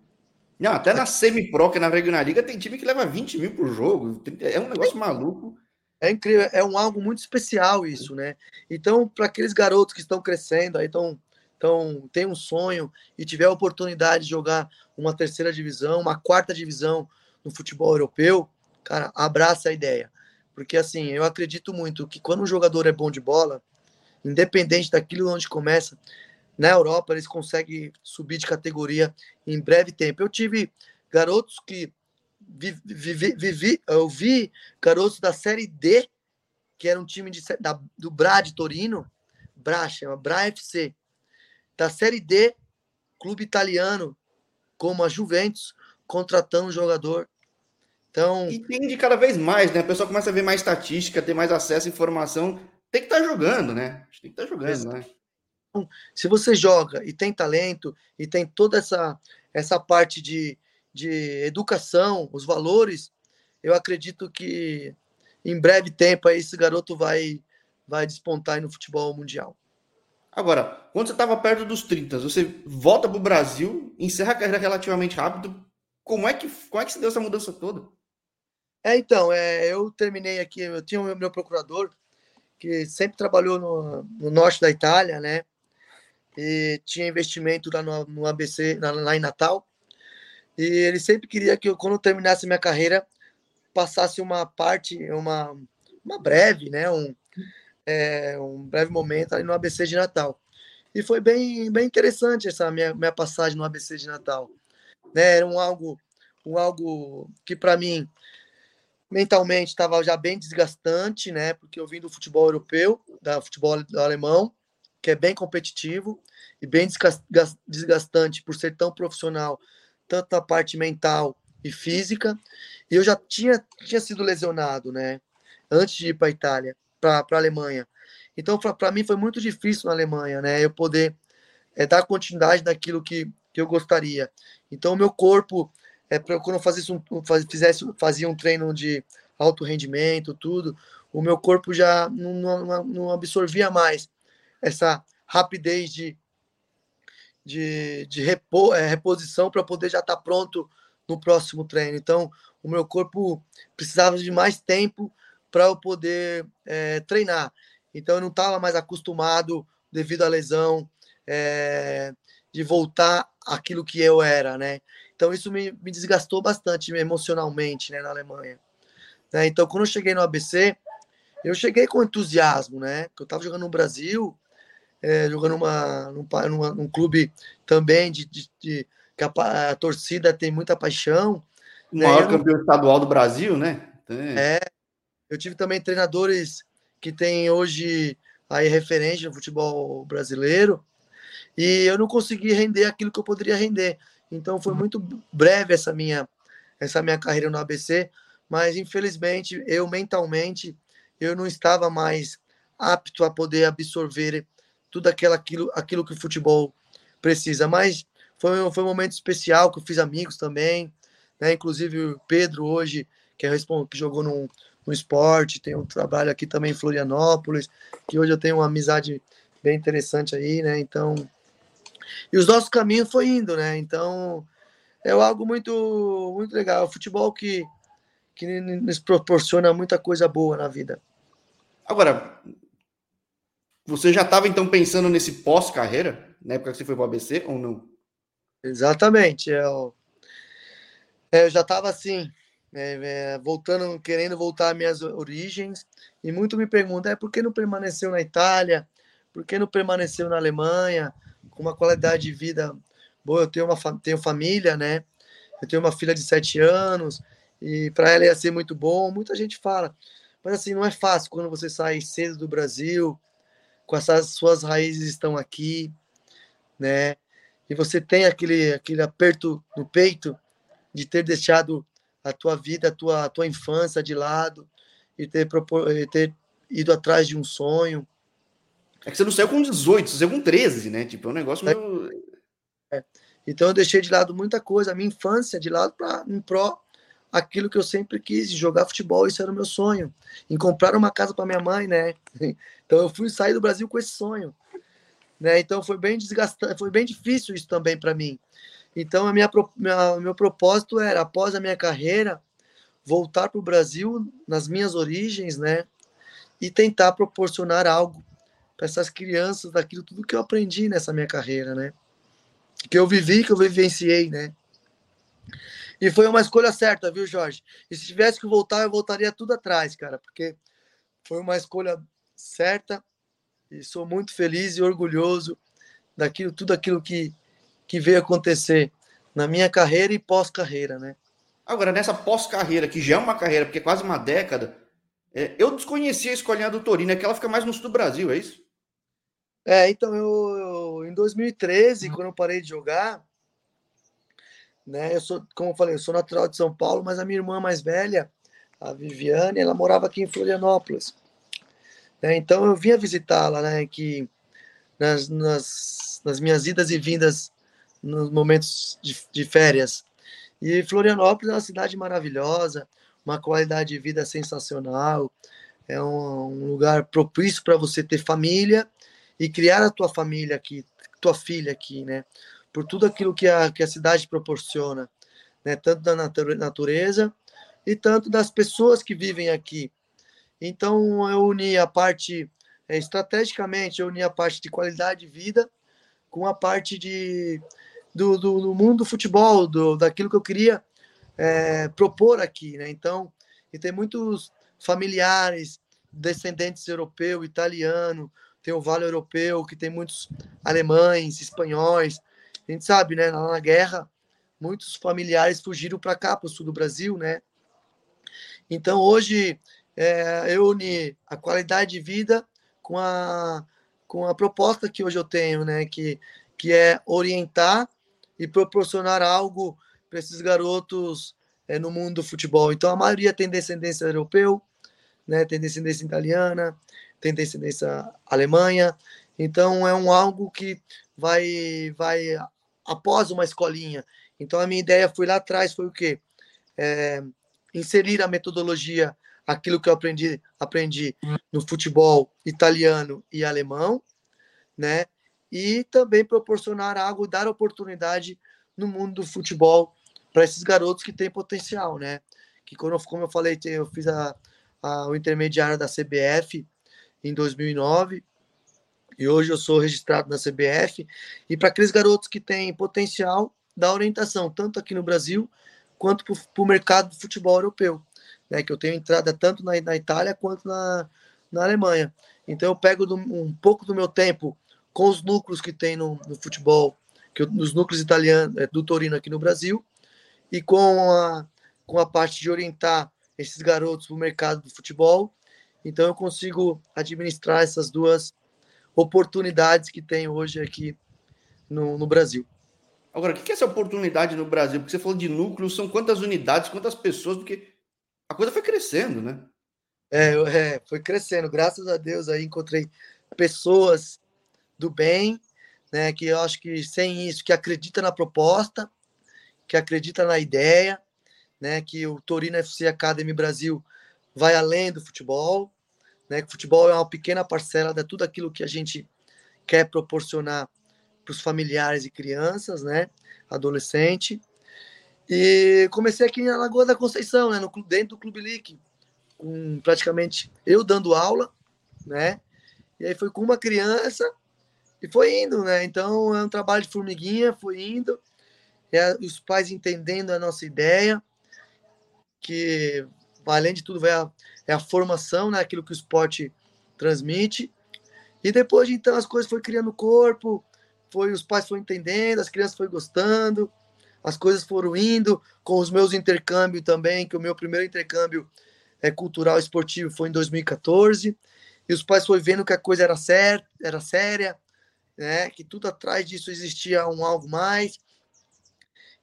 Speaker 1: Não, até na semi-pro, que na Regional Liga, tem time que leva 20 mil por jogo. É um negócio maluco.
Speaker 2: É incrível, é um algo muito especial isso, né? Então, para aqueles garotos que estão crescendo, aí estão, estão, tem um sonho e tiver a oportunidade de jogar uma terceira divisão, uma quarta divisão no futebol europeu, cara, abraça a ideia. Porque assim, eu acredito muito que quando um jogador é bom de bola, independente daquilo onde começa, na Europa eles conseguem subir de categoria em breve tempo. Eu tive garotos que vivi, vivi, vivi eu vi garotos da série D, que era um time de, da, do Bra de Torino, Bra, chama Bra FC, da série D, clube italiano, como a Juventus, contratando um jogador então.
Speaker 1: E tem cada vez mais, né? A pessoa começa a ver mais estatística, ter mais acesso à informação. Tem que estar tá jogando, né? Tem que estar tá jogando, né?
Speaker 2: Então, se você joga e tem talento e tem toda essa, essa parte de, de educação, os valores, eu acredito que em breve tempo aí esse garoto vai, vai despontar no futebol mundial.
Speaker 1: Agora, quando você estava perto dos 30, você volta para o Brasil, encerra a carreira relativamente rápido. Como é que, como é que se deu essa mudança toda?
Speaker 2: É, então, é, eu terminei aqui, eu tinha o meu procurador, que sempre trabalhou no, no norte da Itália, né? E tinha investimento lá no, no ABC, lá, lá em Natal. E ele sempre queria que eu, quando eu terminasse minha carreira, passasse uma parte, uma, uma breve, né? Um, é, um breve momento ali no ABC de Natal. E foi bem, bem interessante essa minha, minha passagem no ABC de Natal. Né? Era um algo, um algo que para mim mentalmente estava já bem desgastante, né? Porque eu vim do futebol europeu, da futebol alemão, que é bem competitivo e bem desgastante por ser tão profissional, tanto na parte mental e física. E eu já tinha, tinha sido lesionado, né? Antes de ir para a Itália, para a Alemanha. Então, para mim foi muito difícil na Alemanha, né? Eu poder é, dar continuidade naquilo que, que eu gostaria. Então, o meu corpo é, quando eu fazia um, fizesse, fazia um treino de alto rendimento, tudo, o meu corpo já não, não, não absorvia mais essa rapidez de, de, de repo, é, reposição para poder já estar tá pronto no próximo treino. Então, o meu corpo precisava de mais tempo para eu poder é, treinar. Então, eu não estava mais acostumado, devido à lesão, é, de voltar aquilo que eu era, né? Então isso me, me desgastou bastante emocionalmente, né, na Alemanha. Né? Então quando eu cheguei no ABC, eu cheguei com entusiasmo, né? Eu estava jogando no Brasil, é, jogando uma, num, numa, num clube também de, de, de que a, a, torcida tem muita paixão.
Speaker 1: O né? maior campeão estadual do Brasil, né?
Speaker 2: É. Eu tive também treinadores que têm hoje aí referência no futebol brasileiro e eu não consegui render aquilo que eu poderia render. Então foi muito breve essa minha essa minha carreira no ABC, mas infelizmente eu mentalmente eu não estava mais apto a poder absorver tudo aquilo aquilo, aquilo que o futebol precisa. Mas foi, foi um momento especial que eu fiz amigos também, né? Inclusive o Pedro hoje que é que jogou no, no esporte, tem um trabalho aqui também em Florianópolis, que hoje eu tenho uma amizade bem interessante aí, né? Então e os nossos caminhos foi indo, né? Então, é algo muito, muito legal. O futebol que, que nos proporciona muita coisa boa na vida.
Speaker 1: Agora, você já estava então pensando nesse pós-carreira, na época que você foi para o ABC ou não?
Speaker 2: Exatamente. Eu, é, eu já estava assim, é, é, voltando, querendo voltar às minhas origens, e muito me perguntam, é por que não permaneceu na Itália? Por que não permaneceu na Alemanha? Com uma qualidade de vida boa, eu tenho, uma, tenho família, né? Eu tenho uma filha de sete anos, e para ela ia ser muito bom. Muita gente fala, mas assim, não é fácil quando você sai cedo do Brasil, com essas suas raízes estão aqui, né? E você tem aquele, aquele aperto no peito de ter deixado a tua vida, a tua, a tua infância de lado e ter, propor, ter ido atrás de um sonho.
Speaker 1: É que você não saiu com 18, você saiu com 13, né? Tipo, é um negócio é. meio...
Speaker 2: É. Então eu deixei de lado muita coisa, a minha infância de lado para em pró aquilo que eu sempre quis, jogar futebol, isso era o meu sonho. Em comprar uma casa para minha mãe, né? Então eu fui sair do Brasil com esse sonho. Né? Então foi bem desgastante, foi bem difícil isso também para mim. Então, a minha, minha, meu propósito era, após a minha carreira, voltar para o Brasil, nas minhas origens, né? E tentar proporcionar algo para essas crianças, daquilo tudo que eu aprendi nessa minha carreira, né? Que eu vivi, que eu vivenciei, né? E foi uma escolha certa, viu, Jorge? E se tivesse que voltar, eu voltaria tudo atrás, cara, porque foi uma escolha certa e sou muito feliz e orgulhoso daquilo, tudo aquilo que que veio acontecer na minha carreira e pós-carreira, né?
Speaker 1: Agora, nessa pós-carreira, que já é uma carreira, porque é quase uma década, é, eu desconhecia a escolinha do Torino, é que ela fica mais no sul do Brasil, é isso?
Speaker 2: É, então, eu, eu em 2013, uhum. quando eu parei de jogar, né, eu sou, como eu falei, eu sou natural de São Paulo, mas a minha irmã mais velha, a Viviane, ela morava aqui em Florianópolis. Né, então, eu vinha visitá-la, né, que nas, nas, nas minhas idas e vindas nos momentos de, de férias. E Florianópolis é uma cidade maravilhosa, uma qualidade de vida sensacional, é um, um lugar propício para você ter família e criar a tua família aqui, tua filha aqui, né? Por tudo aquilo que a, que a cidade proporciona, né? Tanto da natureza e tanto das pessoas que vivem aqui. Então eu uni a parte é, estrategicamente, eu uni a parte de qualidade de vida com a parte de do, do, do mundo do futebol, do, daquilo que eu queria é, propor aqui, né? Então, e tem muitos familiares, descendentes europeu, italiano, tem o Vale Europeu, que tem muitos alemães, espanhóis. A gente sabe, né? Lá na guerra, muitos familiares fugiram para cá, para o sul do Brasil, né? Então, hoje, é, eu uni a qualidade de vida com a, com a proposta que hoje eu tenho, né? Que, que é orientar e proporcionar algo para esses garotos é, no mundo do futebol. Então, a maioria tem descendência europeu, né, tem descendência italiana, tem descendência alemanha. Então, é um algo que vai, vai após uma escolinha. Então, a minha ideia foi lá atrás, foi o quê? É, inserir a metodologia, aquilo que eu aprendi, aprendi no futebol italiano e alemão, né? e também proporcionar algo, dar oportunidade no mundo do futebol para esses garotos que têm potencial, né? Que quando, como eu falei, eu fiz a, a, o intermediário da CBF em 2009 e hoje eu sou registrado na CBF e para aqueles garotos que têm potencial da orientação tanto aqui no Brasil quanto para o mercado do futebol europeu, né? Que eu tenho entrada tanto na, na Itália quanto na, na Alemanha. Então eu pego do, um pouco do meu tempo com os núcleos que tem no, no futebol, que nos núcleos italianos é, do Torino aqui no Brasil, e com a, com a parte de orientar esses garotos para o mercado do futebol. Então eu consigo administrar essas duas oportunidades que tem hoje aqui no, no Brasil.
Speaker 1: Agora, o que é essa oportunidade no Brasil? Porque você falou de núcleos, são quantas unidades, quantas pessoas, porque a coisa foi crescendo, né?
Speaker 2: É, é, foi crescendo. Graças a Deus aí encontrei pessoas do bem, né? Que eu acho que sem isso, que acredita na proposta, que acredita na ideia, né? Que o Torino FC Academy Brasil vai além do futebol, né? Que futebol é uma pequena parcela de tudo aquilo que a gente quer proporcionar para os familiares e crianças, né? Adolescente. E comecei aqui na Lagoa da Conceição, né? No, dentro do Clube League, com praticamente eu dando aula, né? E aí foi com uma criança e foi indo, né? Então é um trabalho de formiguinha, foi indo. é os pais entendendo a nossa ideia, que além de tudo vai a, é a formação, né, aquilo que o esporte transmite. E depois então as coisas foi criando corpo, foi os pais foram entendendo, as crianças foram gostando, as coisas foram indo com os meus intercâmbios também, que o meu primeiro intercâmbio é, cultural esportivo foi em 2014, e os pais foram vendo que a coisa era, certa, era séria, né, que tudo atrás disso existia um algo mais.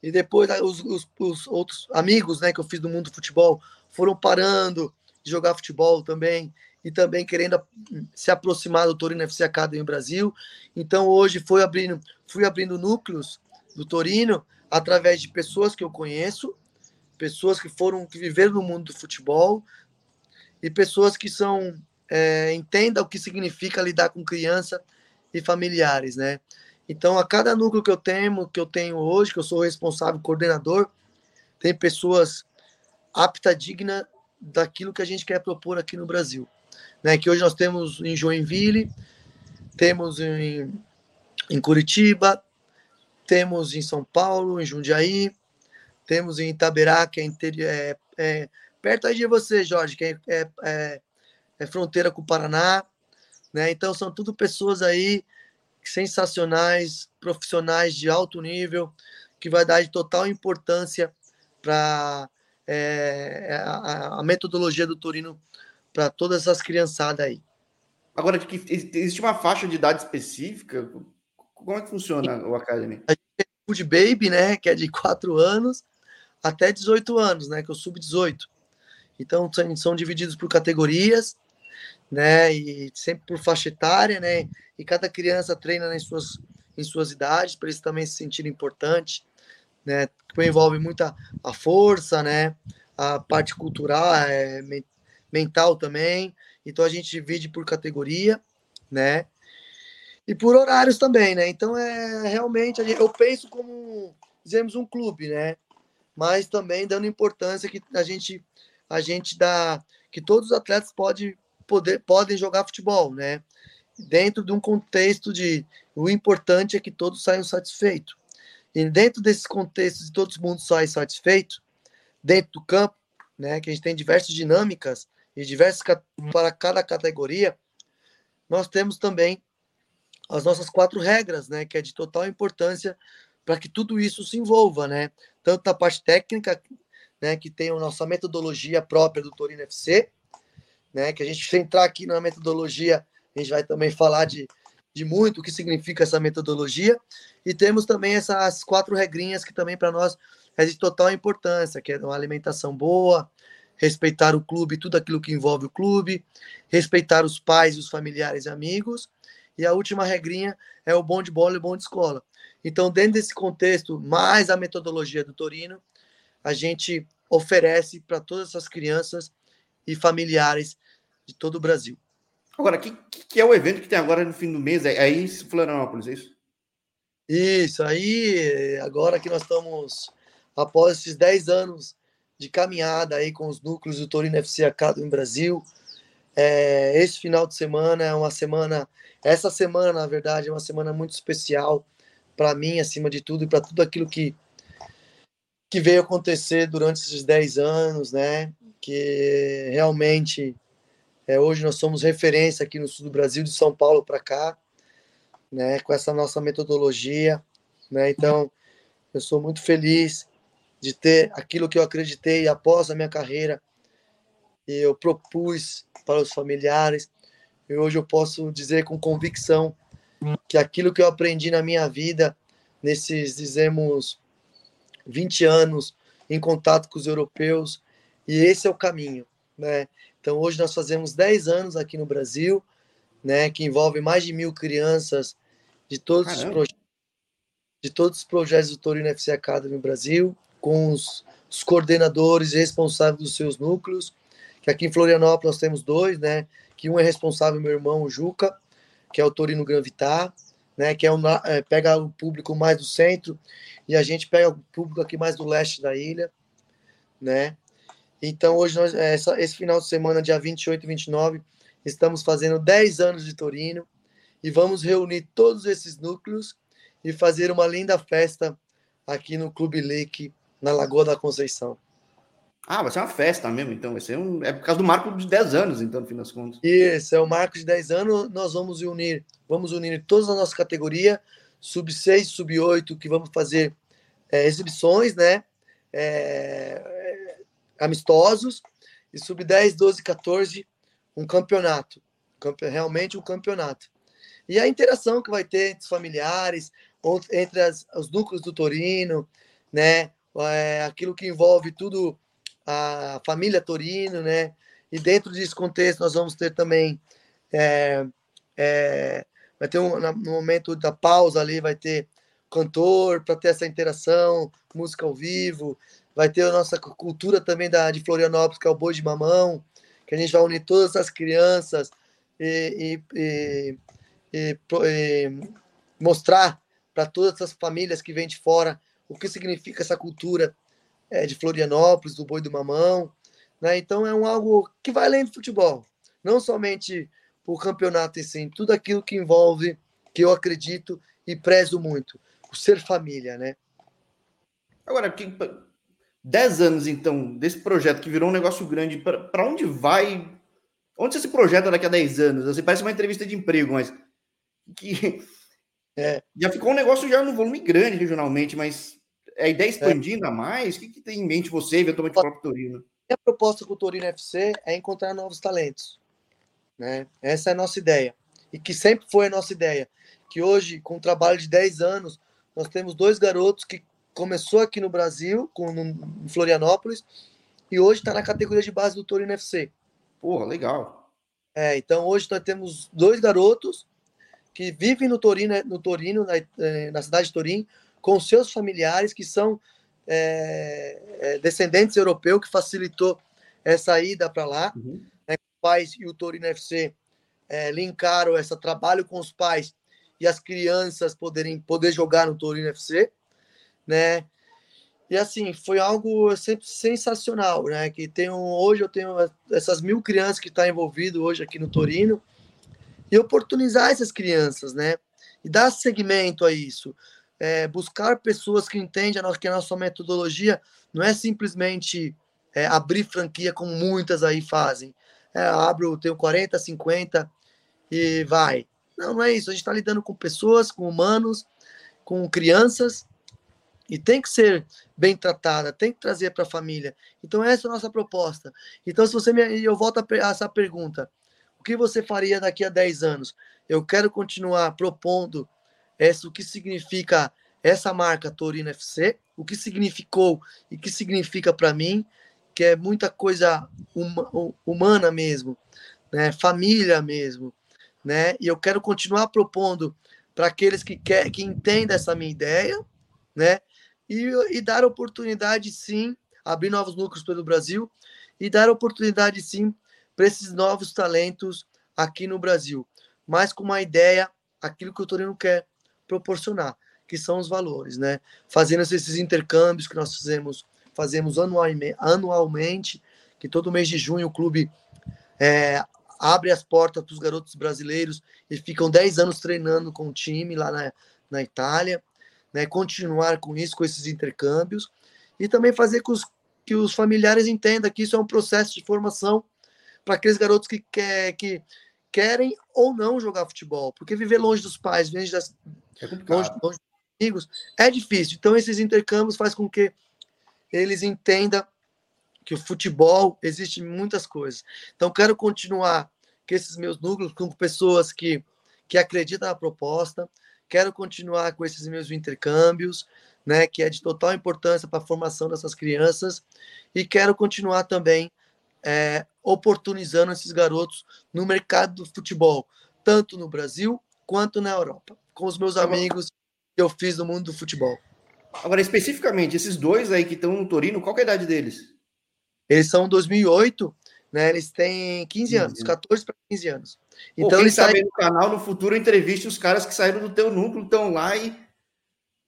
Speaker 2: E depois os, os, os, outros amigos né, que eu fiz do mundo do futebol foram parando de jogar futebol também e também querendo se aproximar do Torino FC Academy Brasil. Então hoje fui abrindo, fui abrindo núcleos do Torino através de pessoas que eu conheço, pessoas que foram que viveram no mundo do futebol e pessoas que são é, entendam o que significa lidar com criança e familiares, né? Então, a cada núcleo que eu tenho, que eu tenho hoje, que eu sou responsável, coordenador, tem pessoas apta, digna daquilo que a gente quer propor aqui no Brasil. Né? Que hoje nós temos em Joinville, temos em, em Curitiba, temos em São Paulo, em Jundiaí, temos em Itaberá, que é, é, é perto aí de você, Jorge, que é, é, é, é fronteira com o Paraná. Né? Então, são tudo pessoas aí sensacionais, profissionais de alto nível, que vai dar de total importância para é, a, a, metodologia do Torino para todas essas criançadas aí.
Speaker 1: Agora, existe uma faixa de idade específica? Como é que funciona o Academy? A gente
Speaker 2: tem o Food Baby, né, que é de 4 anos até 18 anos, né, que é o sub-18. Então, são divididos por categorias, né? E sempre por faixa etária, né? E cada criança treina nas suas, em suas idades, para eles também se sentirem importantes, né? Que envolve muita a força, né? A parte cultural, é, mental também. Então a gente divide por categoria, né? E por horários também, né? Então é realmente eu penso como dizemos um clube, né? Mas também dando importância que a gente a gente dá que todos os atletas podem poder, podem jogar futebol, né? Dentro de um contexto de o importante é que todos saiam satisfeitos. E dentro desse contexto de todos mundo saem satisfeitos, dentro do campo, né, que a gente tem diversas dinâmicas e diversas para cada categoria, nós temos também as nossas quatro regras, né, que é de total importância para que tudo isso se envolva, né? Tanto na parte técnica, né, que tem a nossa metodologia própria do Torino FC, né? Que a gente se entrar aqui na metodologia, a gente vai também falar de, de muito o que significa essa metodologia. E temos também essas quatro regrinhas que também para nós é de total importância, que é uma alimentação boa, respeitar o clube, tudo aquilo que envolve o clube, respeitar os pais, os familiares e amigos. E a última regrinha é o bom de bola e o bom de escola. Então, dentro desse contexto, mais a metodologia do Torino, a gente oferece para todas essas crianças e familiares de todo o Brasil.
Speaker 1: Agora, que, que é o evento que tem agora no fim do mês? É em Florianópolis, é isso?
Speaker 2: Isso, aí agora que nós estamos após esses 10 anos de caminhada aí com os núcleos do Torino FC Academy Brasil, é, esse final de semana é uma semana, essa semana na verdade é uma semana muito especial para mim, acima de tudo, e para tudo aquilo que que veio acontecer durante esses 10 anos, né? Que realmente é, hoje nós somos referência aqui no sul do Brasil, de São Paulo para cá, né, com essa nossa metodologia. Né, então, eu sou muito feliz de ter aquilo que eu acreditei após a minha carreira e eu propus para os familiares. E hoje eu posso dizer com convicção que aquilo que eu aprendi na minha vida, nesses, dizemos, 20 anos em contato com os europeus, e esse é o caminho, né? Então, hoje nós fazemos 10 anos aqui no Brasil, né, que envolve mais de mil crianças de todos, os projetos, de todos os projetos do Torino FC Academy no Brasil, com os, os coordenadores responsáveis dos seus núcleos, que aqui em Florianópolis nós temos dois, né, que um é responsável, meu irmão, o Juca, que é o Torino Gran Vitar, né, que é, um, é pega o público mais do centro, e a gente pega o público aqui mais do leste da ilha, né, então, hoje, nós, essa, esse final de semana, dia 28 e 29, estamos fazendo 10 anos de Torino e vamos reunir todos esses núcleos e fazer uma linda festa aqui no Clube Lake, na Lagoa da Conceição.
Speaker 1: Ah, vai ser uma festa mesmo, então. Vai ser um... É por causa do marco de 10 anos, então, no fim das contas.
Speaker 2: Isso, é o marco de 10 anos. Nós vamos unir, vamos unir todas as nossas categorias, sub 6, sub 8, que vamos fazer é, exibições, né? É, é, amistosos, e sub 10, 12, 14, um campeonato. Realmente um campeonato. E a interação que vai ter entre os familiares, entre as, os núcleos do Torino, né? É, aquilo que envolve tudo a família Torino, né? E dentro desse contexto nós vamos ter também é, é, vai ter um, no momento da pausa ali vai ter cantor para ter essa interação, música ao vivo, vai ter a nossa cultura também da de Florianópolis que é o boi de mamão, que a gente vai unir todas as crianças e, e, e, e mostrar para todas as famílias que vêm de fora o que significa essa cultura é, de Florianópolis, do Boi do Mamão. Né? Então é um algo que vai além do futebol. Não somente o campeonato em si, tudo aquilo que envolve, que eu acredito e prezo muito, o ser família, né?
Speaker 1: Agora, 10 anos, então, desse projeto que virou um negócio grande, para onde vai? Onde você se projeta daqui a 10 anos? Você parece uma entrevista de emprego, mas que é. já ficou um negócio já no volume grande regionalmente, mas a ideia é expandir ainda mais? O que, que, tem em mente você, eventualmente, o próprio Torino?
Speaker 2: A proposta com o Torino FC é encontrar novos talentos. Né? Essa é a nossa ideia. E que sempre foi a nossa ideia. Que hoje, com um trabalho de 10 anos, nós temos dois garotos que começou aqui no Brasil, com, em Florianópolis, e hoje está na categoria de base do Torino FC.
Speaker 1: Porra, legal.
Speaker 2: É, então hoje nós temos dois garotos que vivem no Torino, no Torino na, eh, na cidade de Torino, com seus familiares que são é, é, descendentes europeus, que facilitou essa ida para lá. Uhum. Né? Os pais e o Torino FC é, linkaram esse trabalho com os pais e as crianças poderem poder jogar no Torino FC, né? E assim, foi algo sempre sensacional, né? Que um, hoje eu tenho essas mil crianças que estão tá envolvidas hoje aqui no Torino e oportunizar essas crianças, né? E dar seguimento a isso é, buscar pessoas que entendem a que a nossa metodologia não é simplesmente é, abrir franquia como muitas aí fazem. É, abro, tenho 40, 50 e vai. Não, não é isso. A gente está lidando com pessoas, com humanos, com crianças e tem que ser bem tratada, tem que trazer para a família. Então essa é a nossa proposta. Então se você me, eu volto a essa pergunta, o que você faria daqui a 10 anos? Eu quero continuar propondo essa, o que significa essa marca Torino FC, o que significou e que significa para mim, que é muita coisa uma, humana mesmo, né? família mesmo, né? E eu quero continuar propondo para aqueles que quer, que entendem essa minha ideia, né? E, e dar oportunidade sim, abrir novos núcleos pelo Brasil e dar oportunidade sim para esses novos talentos aqui no Brasil, mas com uma ideia, aquilo que o Torino quer, proporcionar, que são os valores, né? Fazendo esses intercâmbios que nós fizemos, fazemos anualmente, anualmente que todo mês de junho o clube é, abre as portas para os garotos brasileiros e ficam 10 anos treinando com o time lá na, na Itália, né? Continuar com isso, com esses intercâmbios e também fazer com os, que os familiares entendam que isso é um processo de formação para aqueles garotos que, quer, que querem ou não jogar futebol, porque viver longe dos pais, longe das, é longe, longe dos amigos, é difícil. Então, esses intercâmbios faz com que eles entendam que o futebol existe muitas coisas. Então, quero continuar com esses meus núcleos, com pessoas que, que acreditam na proposta, quero continuar com esses meus intercâmbios, né, que é de total importância para a formação dessas crianças, e quero continuar também é, oportunizando esses garotos no mercado do futebol, tanto no Brasil quanto na Europa com os meus amigos que eu fiz no mundo do futebol.
Speaker 1: Agora, especificamente, esses dois aí que estão no Torino, qual é a idade deles?
Speaker 2: Eles são 2008, né? Eles têm 15 anos, 14 para 15 anos.
Speaker 1: Então, Pô, quem eles sabe saem... no canal, no futuro, entreviste os caras que saíram do teu núcleo, estão lá e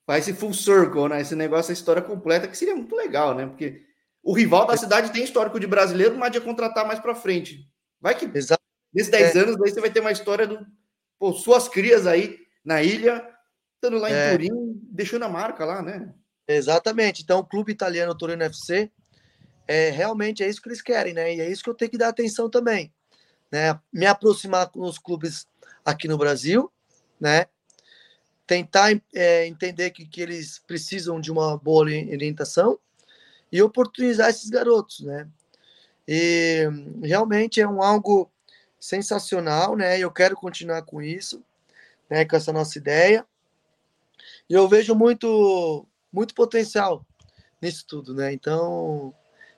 Speaker 1: faz esse full circle, né? Esse negócio, a história completa, que seria muito legal, né? Porque o rival da cidade tem histórico de brasileiro, mas de contratar mais para frente. Vai que Exato. nesses 10 é. anos aí você vai ter uma história do pô, suas crias aí na ilha, estando lá em é. Turim, deixando a marca lá, né?
Speaker 2: Exatamente. Então, o clube italiano Torino FC é realmente é isso que eles querem, né? E é isso que eu tenho que dar atenção também, né? Me aproximar com os clubes aqui no Brasil, né? Tentar é, entender que, que eles precisam de uma boa orientação e oportunizar esses garotos, né? E realmente é um algo sensacional, né? Eu quero continuar com isso, né? Com essa nossa ideia. E eu vejo muito, muito potencial nisso tudo, né? Então,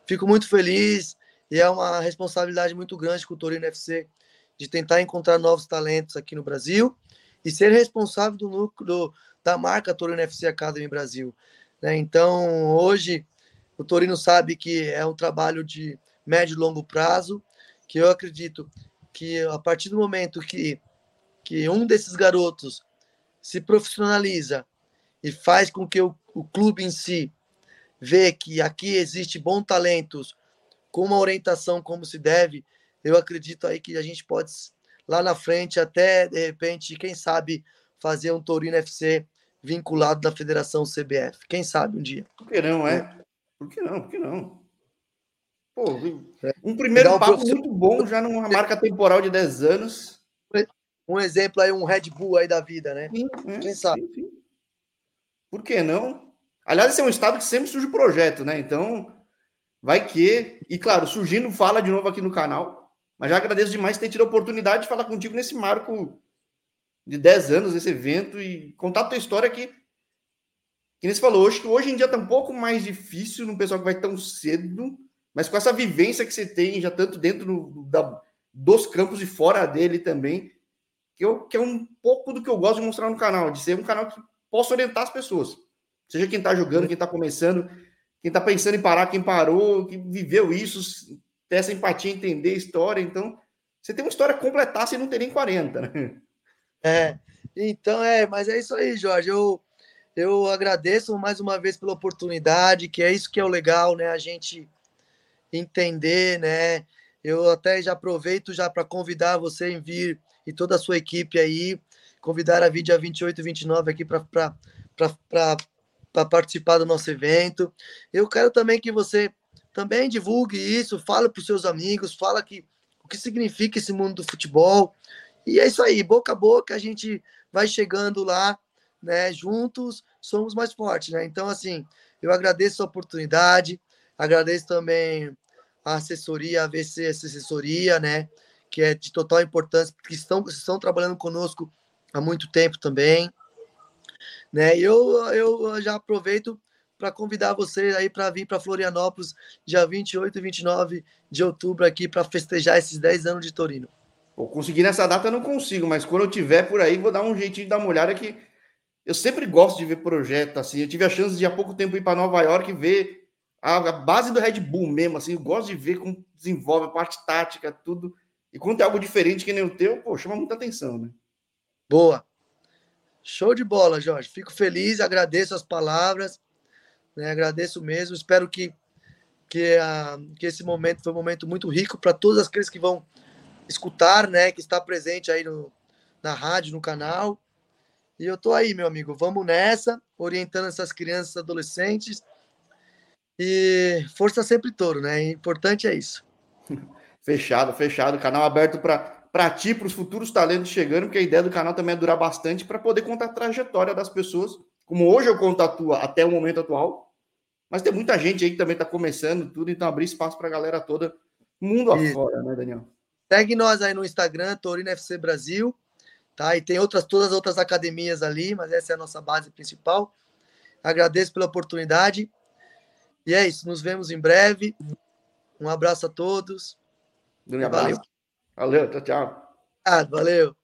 Speaker 2: fico muito feliz e é uma responsabilidade muito grande com o Torino FC de tentar encontrar novos talentos aqui no Brasil e ser responsável do núcleo da marca Torino FC Academy Brasil. Né? Então, hoje, o Torino sabe que é um trabalho de médio e longo prazo, que eu acredito que a partir do momento que, que um desses garotos se profissionaliza e faz com que o, o clube em si vê que aqui existe bons talentos com uma orientação como se deve, eu acredito aí que a gente pode lá na frente até de repente, quem sabe fazer um Torino FC vinculado da Federação CBF. Quem sabe um dia.
Speaker 1: Por que não, é? Por que não? Por que não? Pô, é. um primeiro um papo muito bom já numa marca temporal de 10 anos.
Speaker 2: Um exemplo aí, um Red Bull aí da vida, né? Sim,
Speaker 1: é, Quem sabe? Sim, sim. Por que não? Aliás, esse é um estado que sempre surge projeto, né? Então, vai que. E claro, surgindo, fala de novo aqui no canal. Mas já agradeço demais ter tido a oportunidade de falar contigo nesse marco de 10 anos, esse evento, e contar a tua história que, que nem você falou, hoje, hoje em dia tá um pouco mais difícil no pessoal que vai tão cedo, mas com essa vivência que você tem, já tanto dentro do, da, dos campos e fora dele também, que, eu, que é um pouco do que eu gosto de mostrar no canal, de ser um canal que possa orientar as pessoas. Seja quem está jogando, quem está começando, quem está pensando em parar, quem parou, quem viveu isso, ter essa empatia, entender a história. Então, você tem uma história completar sem não ter nem 40, né?
Speaker 2: É, então é, mas é isso aí, Jorge. Eu, eu agradeço mais uma vez pela oportunidade, que é isso que é o legal, né? A gente entender, né? Eu até já aproveito já para convidar você em vir e toda a sua equipe aí, convidar a vir dia 28 e 29 aqui para participar do nosso evento. Eu quero também que você também divulgue isso, fale para os seus amigos, fala que o que significa esse mundo do futebol. E é isso aí, boca a boca, a gente vai chegando lá, né? Juntos somos mais fortes, né? Então, assim, eu agradeço a oportunidade, agradeço também a assessoria, a VC Assessoria, né? Que é de total importância, porque estão, estão trabalhando conosco há muito tempo também. Né? Eu, eu já aproveito para convidar vocês aí para vir para Florianópolis, dia 28 e 29 de outubro, aqui para festejar esses 10 anos de Torino.
Speaker 1: Pô, conseguir nessa data eu não consigo, mas quando eu tiver por aí, vou dar um jeitinho de dar uma olhada que eu sempre gosto de ver projeto assim. Eu tive a chance de há pouco tempo ir para Nova York e ver a, base do Red Bull mesmo, assim, eu gosto de ver como desenvolve a parte tática, tudo. E quando é algo diferente que nem o teu, pô, chama muita atenção, né?
Speaker 2: Boa. Show de bola, Jorge. Fico feliz, agradeço as palavras, né? agradeço mesmo. Espero que, que, a, que esse momento foi um momento muito rico para todos aqueles que vão escutar, né? Que está presente aí no, na rádio, no canal. E eu tô aí, meu amigo. Vamos nessa, orientando essas crianças, adolescentes e força sempre touro, né? O importante é isso.
Speaker 1: Fechado, fechado. Canal aberto para ti, para os futuros talentos chegando, porque a ideia do canal também é durar bastante para poder contar a trajetória das pessoas, como hoje eu conto a tua até o momento atual. Mas tem muita gente aí que também está começando tudo, então abrir espaço para a galera toda, mundo afora, né, Daniel?
Speaker 2: Segue nós aí no Instagram, Torino FC Brasil, tá? E tem outras, todas as outras academias ali, mas essa é a nossa base principal. Agradeço pela oportunidade e é isso, nos vemos em breve. Um abraço a todos.
Speaker 1: valeu. Valeu, tchau, tchau.
Speaker 2: Ah, valeu.